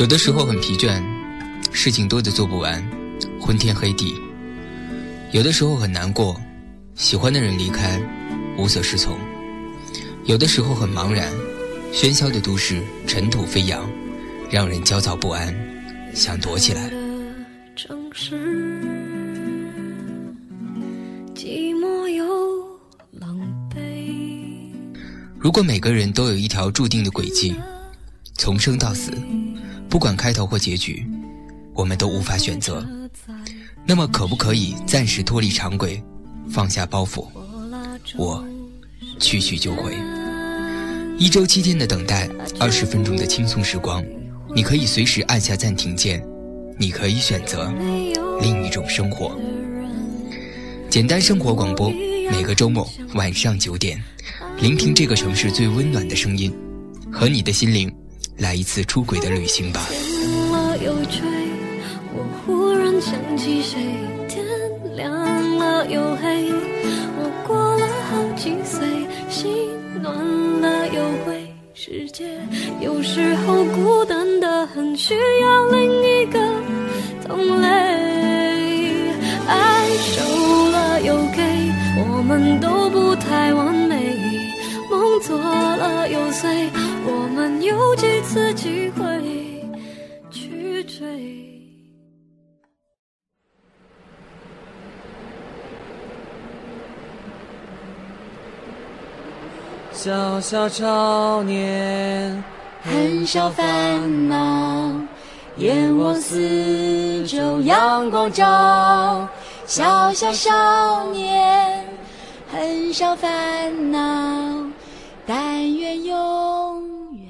有的时候很疲倦，事情多的做不完，昏天黑地；有的时候很难过，喜欢的人离开，无所适从；有的时候很茫然，喧嚣的都市尘土飞扬，让人焦躁不安，想躲起来。如果每个人都有一条注定的轨迹，从生到死，不管开头或结局，我们都无法选择。那么，可不可以暂时脱离常轨，放下包袱？我去去就回。一周七天的等待，二十分钟的轻松时光，你可以随时按下暂停键，你可以选择另一种生活。简单生活广播，每个周末晚上九点。聆听这个城市最温暖的声音，和你的心灵来一次出轨的旅行吧。天了又吹，我忽然想起谁？天亮了又黑，我过了好几岁，心暖了又灰。世界有时候孤单的很，需要另一个同类。小小少年，很少烦恼，眼望四周阳光照。小小少年，很少烦恼。但愿永远，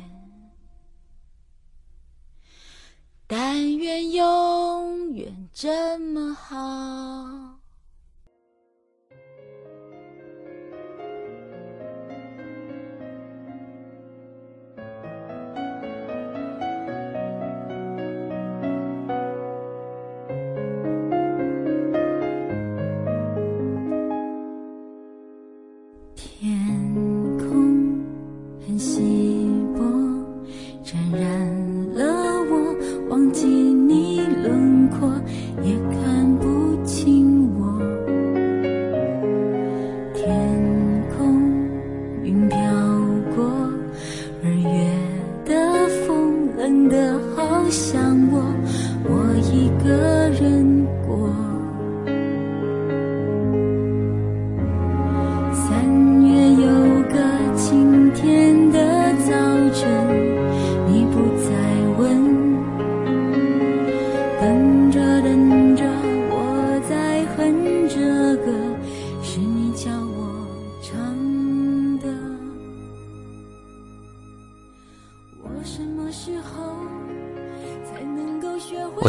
但愿永远这么好。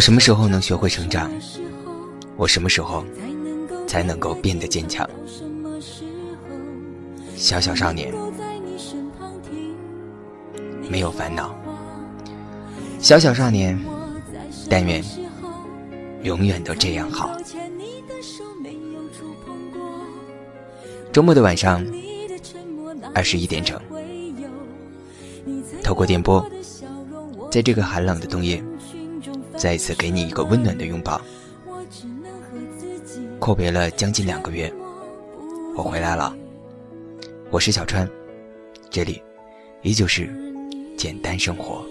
什么时候能学会成长？我什么时候才能够变得坚强？小小少年，没有烦恼。小小少年，但愿永远都这样好。周末的晚上，二十一点整，透过电波，在这个寒冷的冬夜。再一次给你一个温暖的拥抱。阔别了将近两个月，我回来了。我是小川，这里依旧是简单生活。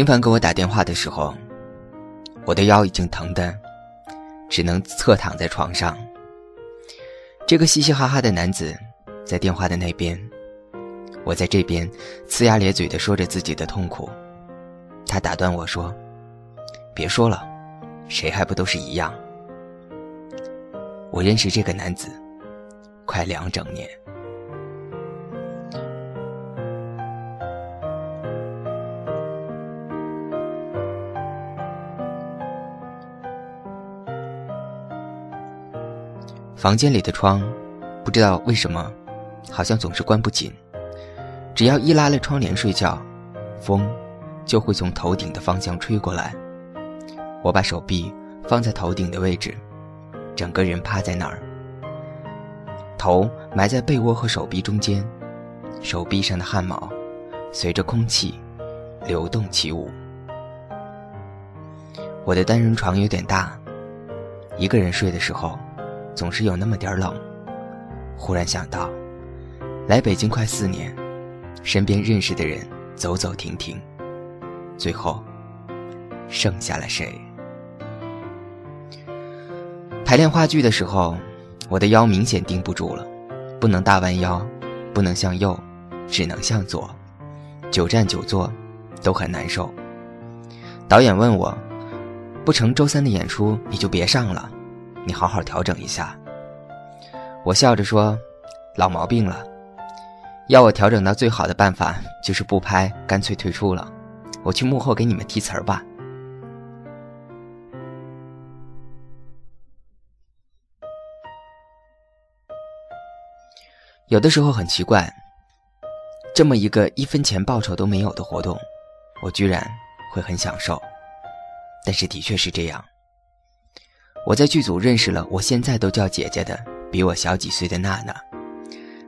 频繁给我打电话的时候，我的腰已经疼得只能侧躺在床上。这个嘻嘻哈哈的男子在电话的那边，我在这边呲牙咧嘴的说着自己的痛苦。他打断我说：“别说了，谁还不都是一样？”我认识这个男子快两整年。房间里的窗，不知道为什么，好像总是关不紧。只要一拉了窗帘睡觉，风就会从头顶的方向吹过来。我把手臂放在头顶的位置，整个人趴在那儿，头埋在被窝和手臂中间，手臂上的汗毛随着空气流动起舞。我的单人床有点大，一个人睡的时候总是有那么点冷。忽然想到，来北京快四年，身边认识的人走走停停，最后剩下了谁？排练话剧的时候，我的腰明显顶不住了，不能大弯腰，不能向右，只能向左，久站久坐都很难受。导演问我，不成周三的演出你就别上了，你好好调整一下。我笑着说：“老毛病了，要我调整到最好的办法就是不拍，干脆退出了。我去幕后给你们提词儿吧。”有的时候很奇怪，这么一个一分钱报酬都没有的活动，我居然会很享受。但是的确是这样，我在剧组认识了我现在都叫姐姐的比我小几岁的娜娜，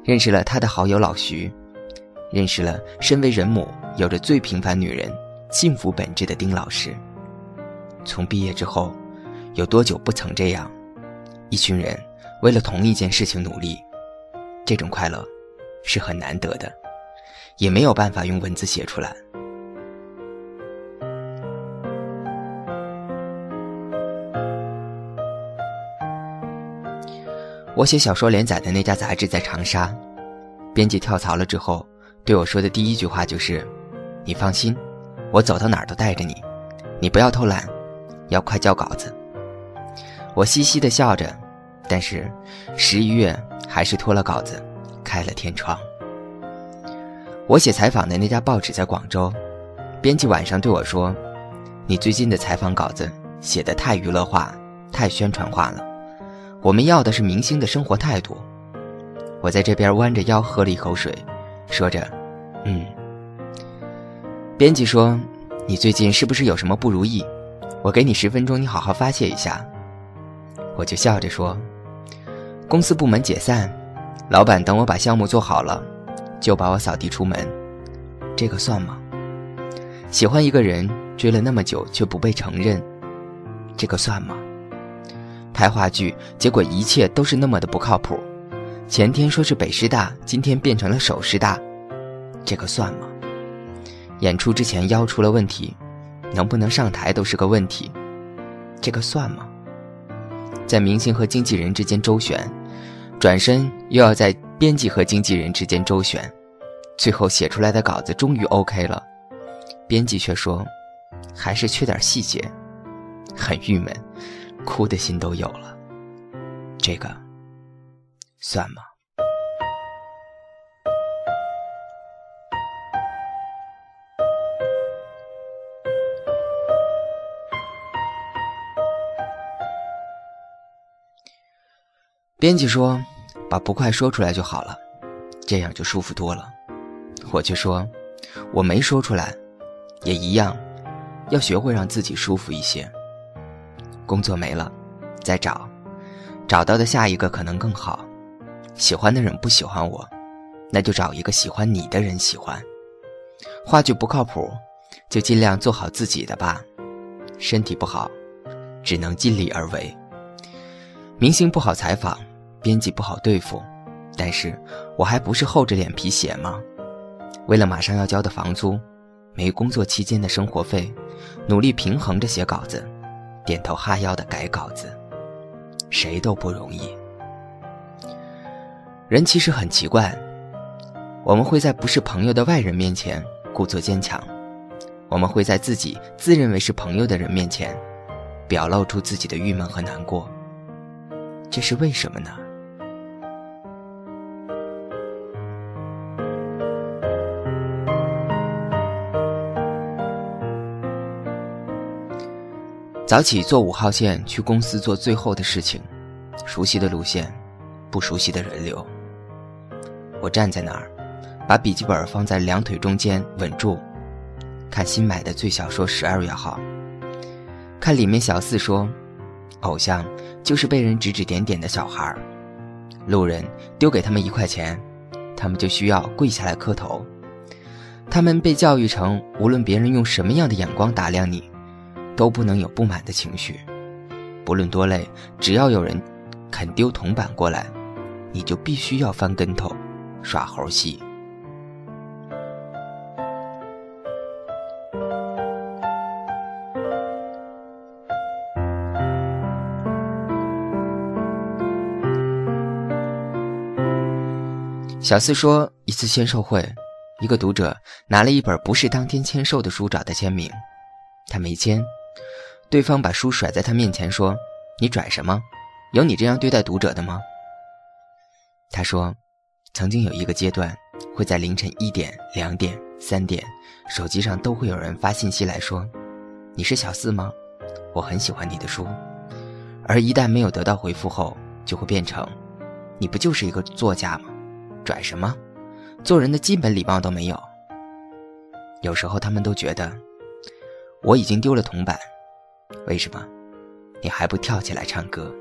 认识了她的好友老徐，认识了身为人母有着最平凡女人幸福本质的丁老师。从毕业之后，有多久不曾这样？一群人为了同一件事情努力。这种快乐是很难得的，也没有办法用文字写出来。我写小说连载的那家杂志在长沙，编辑跳槽了之后，对我说的第一句话就是：“你放心，我走到哪儿都带着你，你不要偷懒，要快交稿子。”我嘻嘻的笑着，但是十一月。还是拖了稿子，开了天窗。我写采访的那家报纸在广州，编辑晚上对我说：“你最近的采访稿子写的太娱乐化，太宣传化了。我们要的是明星的生活态度。”我在这边弯着腰喝了一口水，说着：“嗯。”编辑说：“你最近是不是有什么不如意？我给你十分钟，你好好发泄一下。”我就笑着说。公司部门解散，老板等我把项目做好了，就把我扫地出门，这个算吗？喜欢一个人追了那么久却不被承认，这个算吗？拍话剧，结果一切都是那么的不靠谱，前天说是北师大，今天变成了首师大，这个算吗？演出之前腰出了问题，能不能上台都是个问题，这个算吗？在明星和经纪人之间周旋。转身又要在编辑和经纪人之间周旋，最后写出来的稿子终于 OK 了，编辑却说，还是缺点细节，很郁闷，哭的心都有了。这个算吗？编辑说。把不快说出来就好了，这样就舒服多了。我却说，我没说出来，也一样，要学会让自己舒服一些。工作没了，再找，找到的下一个可能更好。喜欢的人不喜欢我，那就找一个喜欢你的人喜欢。话剧不靠谱，就尽量做好自己的吧。身体不好，只能尽力而为。明星不好采访。编辑不好对付，但是我还不是厚着脸皮写吗？为了马上要交的房租，没工作期间的生活费，努力平衡着写稿子，点头哈腰的改稿子，谁都不容易。人其实很奇怪，我们会在不是朋友的外人面前故作坚强，我们会在自己自认为是朋友的人面前，表露出自己的郁闷和难过，这是为什么呢？早起坐五号线去公司做最后的事情，熟悉的路线，不熟悉的人流。我站在那儿，把笔记本放在两腿中间稳住，看新买的《最小说十二月号》，看里面小四说，偶像就是被人指指点点的小孩儿，路人丢给他们一块钱，他们就需要跪下来磕头。他们被教育成，无论别人用什么样的眼光打量你，都不能有不满的情绪，不论多累，只要有人肯丢铜板过来，你就必须要翻跟头，耍猴戏。小四说，一次签售会，一个读者拿了一本不是当天签售的书找他签名，他没签，对方把书甩在他面前说：“你拽什么？有你这样对待读者的吗？”他说，曾经有一个阶段，会在凌晨一点、两点、三点，手机上都会有人发信息来说：“你是小四吗？我很喜欢你的书。”而一旦没有得到回复后，就会变成：“你不就是一个作家吗？”拽什么？做人的基本礼貌都没有。有时候他们都觉得，我已经丢了铜板，为什么你还不跳起来唱歌？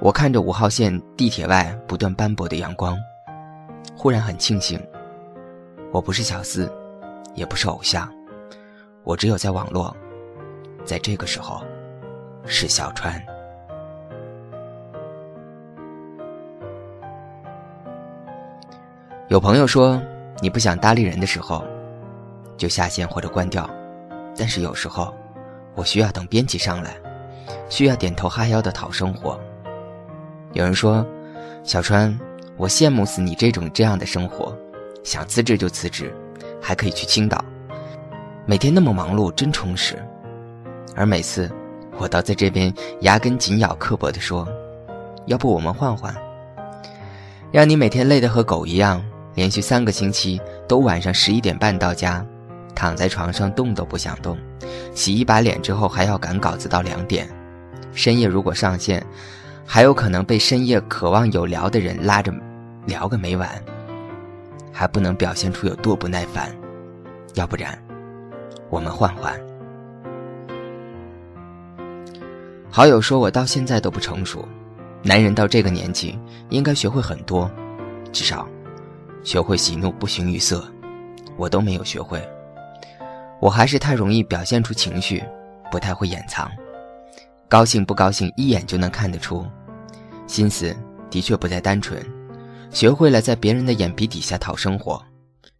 我看着五号线地铁外不断斑驳的阳光，忽然很庆幸，我不是小四，也不是偶像，我只有在网络，在这个时候，是小川。有朋友说，你不想搭理人的时候，就下线或者关掉。但是有时候，我需要等编辑上来，需要点头哈腰的讨生活。有人说，小川，我羡慕死你这种这样的生活，想辞职就辞职，还可以去青岛，每天那么忙碌，真充实。而每次，我倒在这边牙根紧咬，刻薄地说，要不我们换换，让你每天累得和狗一样。连续三个星期都晚上十一点半到家，躺在床上动都不想动，洗一把脸之后还要赶稿子到两点，深夜如果上线，还有可能被深夜渴望有聊的人拉着聊个没完，还不能表现出有多不耐烦，要不然我们换换。好友说我到现在都不成熟，男人到这个年纪应该学会很多，至少。学会喜怒不形于色，我都没有学会。我还是太容易表现出情绪，不太会掩藏。高兴不高兴一眼就能看得出，心思的确不再单纯。学会了在别人的眼皮底下讨生活，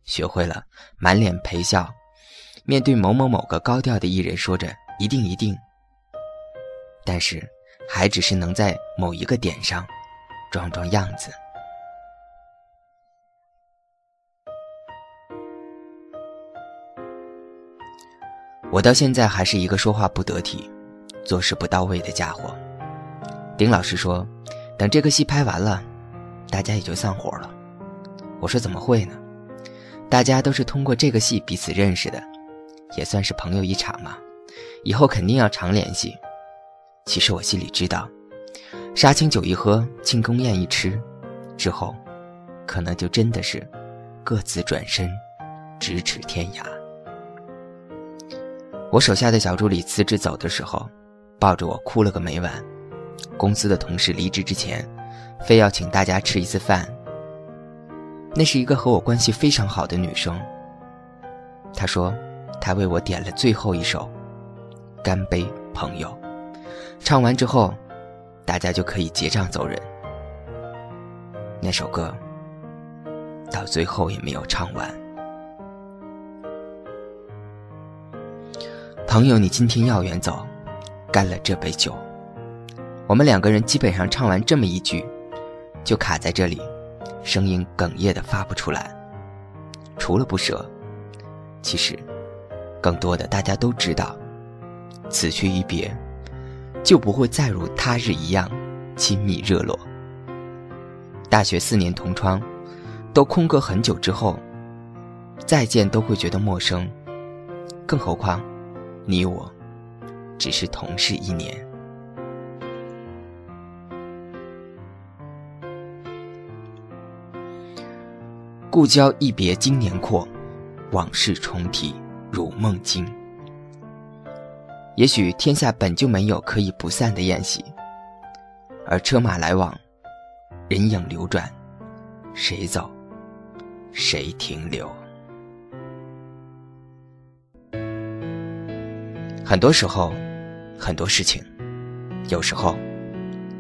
学会了满脸陪笑，面对某某某个高调的艺人说着一定一定。但是，还只是能在某一个点上，装装样子。我到现在还是一个说话不得体、做事不到位的家伙。丁老师说：“等这个戏拍完了，大家也就散伙了。”我说：“怎么会呢？大家都是通过这个戏彼此认识的，也算是朋友一场嘛。以后肯定要常联系。”其实我心里知道，杀青酒一喝，庆功宴一吃，之后，可能就真的是各自转身，咫尺天涯。我手下的小助理辞职走的时候，抱着我哭了个没完。公司的同事离职之前，非要请大家吃一次饭。那是一个和我关系非常好的女生。她说，她为我点了最后一首《干杯，朋友》，唱完之后，大家就可以结账走人。那首歌到最后也没有唱完。朋友，你今天要远走，干了这杯酒。我们两个人基本上唱完这么一句，就卡在这里，声音哽咽的发不出来。除了不舍，其实更多的大家都知道，此去一别，就不会再如他日一样亲密热络。大学四年同窗，都空隔很久之后，再见都会觉得陌生，更何况。你我只是同事一年，故交一别经年阔，往事重提如梦惊。也许天下本就没有可以不散的宴席，而车马来往，人影流转，谁走，谁停留？很多时候，很多事情，有时候，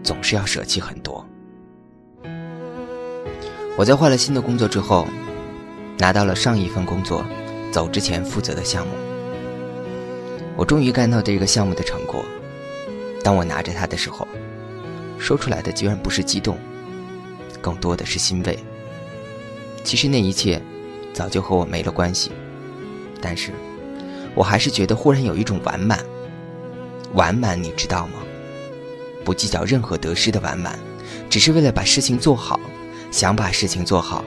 总是要舍弃很多。我在换了新的工作之后，拿到了上一份工作走之前负责的项目。我终于干到这个项目的成果。当我拿着它的时候，说出来的居然不是激动，更多的是欣慰。其实那一切早就和我没了关系，但是我还是觉得忽然有一种完满。完满，你知道吗？不计较任何得失的完满，只是为了把事情做好。想把事情做好，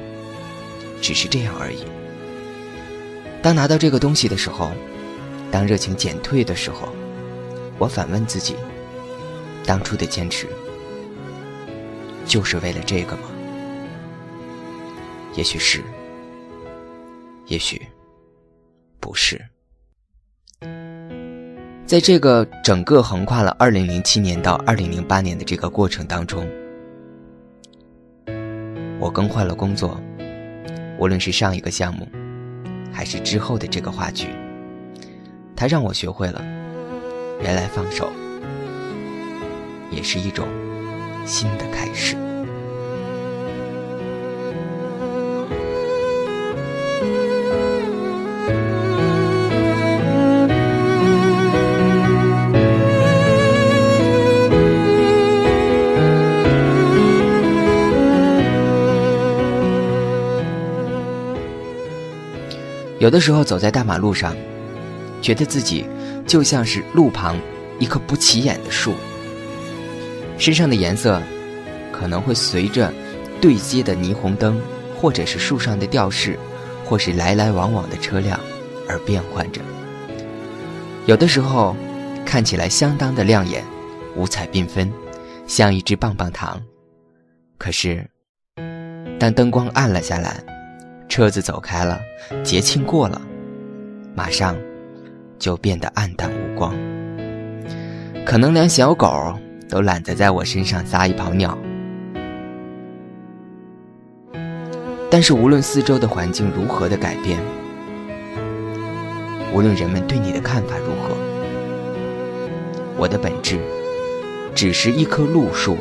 只是这样而已。当拿到这个东西的时候，当热情减退的时候，我反问自己：当初的坚持，就是为了这个吗？也许是，也许不是。在这个整个横跨了二零零七年到二零零八年的这个过程当中。我更换了工作，无论是上一个项目，还是之后的这个话剧，它让我学会了，原来放手，也是一种新的开始。有的时候走在大马路上，觉得自己就像是路旁一棵不起眼的树，身上的颜色可能会随着对接的霓虹灯，或者是树上的吊饰，或是来来往往的车辆而变换着。有的时候看起来相当的亮眼，五彩缤纷，像一只棒棒糖。可是当灯光暗了下来。车子走开了，节庆过了，马上就变得暗淡无光。可能连小狗都懒得在我身上撒一泡尿。但是无论四周的环境如何的改变，无论人们对你的看法如何，我的本质只是一棵路树。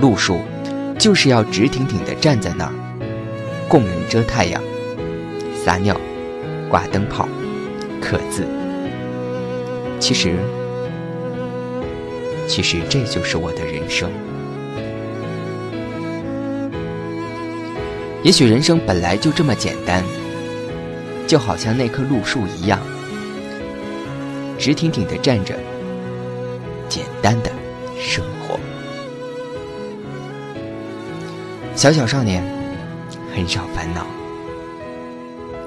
路树就是要直挺挺的站在那儿。供人遮太阳，撒尿，挂灯泡，刻字。其实，其实这就是我的人生。也许人生本来就这么简单，就好像那棵路树一样，直挺挺的站着，简单的生活。小小少年。很少烦恼，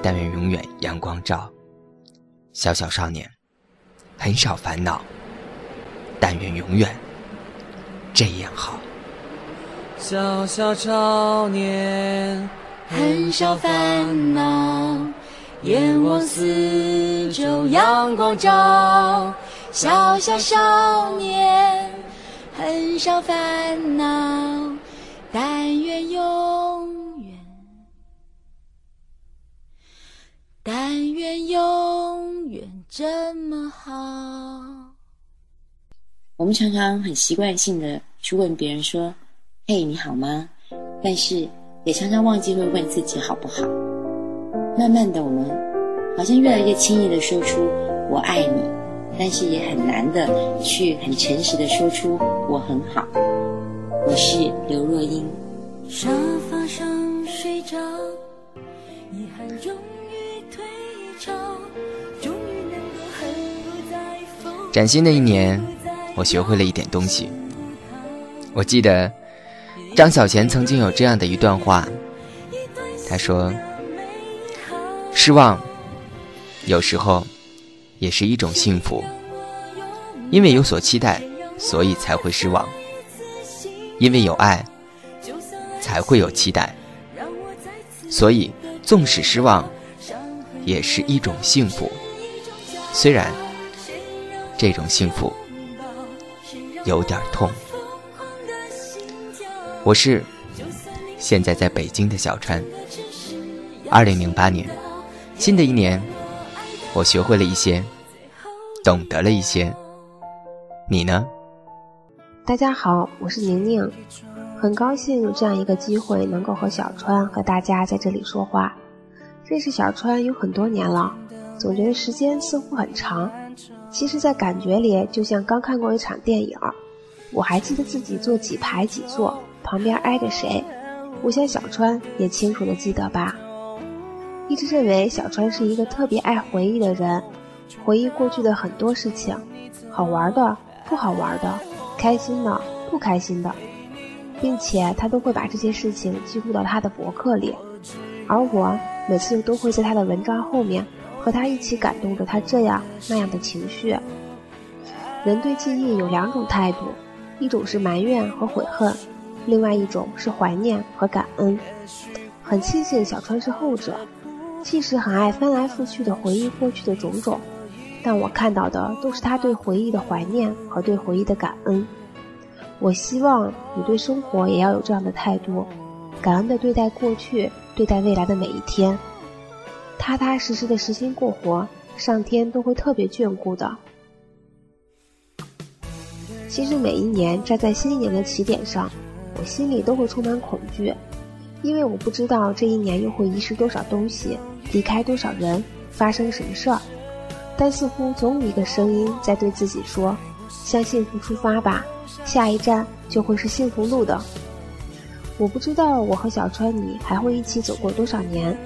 但愿永远阳光照。小小少年，很少烦恼，但愿永远这样好。小小少年，很少烦恼，眼望四周阳光照。小小少年，很少烦恼，但愿这么好。我们常常很习惯性的去问别人说：“嘿，你好吗？”但是也常常忘记会问自己好不好。慢慢的，我们好像越来越轻易的说出“我爱你”，但是也很难的去很诚实的说出“我很好”。我是刘若英。沙发上睡着，遗憾中。崭新的一年，我学会了一点东西。我记得张小娴曾经有这样的一段话，她说：“失望有时候也是一种幸福，因为有所期待，所以才会失望；因为有爱，才会有期待。所以，纵使失望。”也是一种幸福。虽然这种幸福有点痛。我是现在在北京的小川。二零零八年，新的一年，我学会了一些，懂得了一些。你呢？大家好，我是宁宁，很高兴有这样一个机会能够和小川和大家在这里说话。认识小川有很多年了。总觉得时间似乎很长，其实，在感觉里就像刚看过一场电影。我还记得自己坐几排几座，旁边挨着谁。我想小川也清楚的记得吧。一直认为小川是一个特别爱回忆的人，回忆过去的很多事情，好玩的、不好玩的，开心的、不开心的，并且他都会把这些事情记录到他的博客里，而我每次都会在他的文章后面。和他一起感动着他这样那样的情绪。人对记忆有两种态度，一种是埋怨和悔恨，另外一种是怀念和感恩。很庆幸小川是后者，即使很爱翻来覆去的回忆过去的种种，但我看到的都是他对回忆的怀念和对回忆的感恩。我希望你对生活也要有这样的态度，感恩的对待过去，对待未来的每一天。踏踏实实的实心过活，上天都会特别眷顾的。其实每一年站在新一年的起点上，我心里都会充满恐惧，因为我不知道这一年又会遗失多少东西，离开多少人，发生什么事儿。但似乎总有一个声音在对自己说：“向幸福出发吧，下一站就会是幸福路的。”我不知道我和小川你还会一起走过多少年。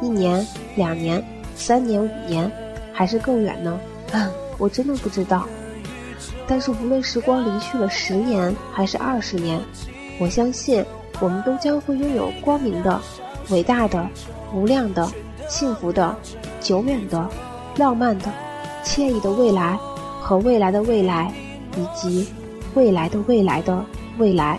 一年、两年、三年、五年，还是更远呢？我真的不知道。但是无论时光离去了十年还是二十年，我相信我们都将会拥有光明的、伟大的、无量的、幸福的、久远的、浪漫的、惬意的未来和未来的未来，以及未来的未来的未来。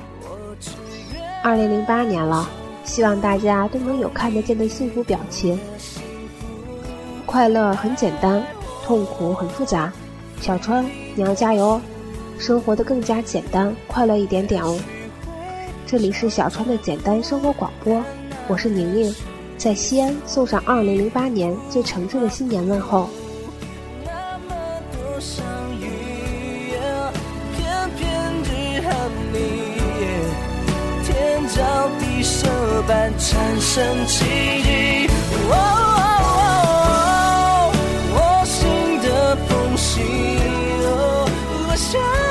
二零零八年了。希望大家都能有看得见的幸福表情。快乐很简单，痛苦很复杂。小川，你要加油哦，生活的更加简单快乐一点点哦。这里是小川的简单生活广播，我是宁宁，在西安送上2008年最诚挚的新年问候。般产生奇迹。我心的缝隙，我想。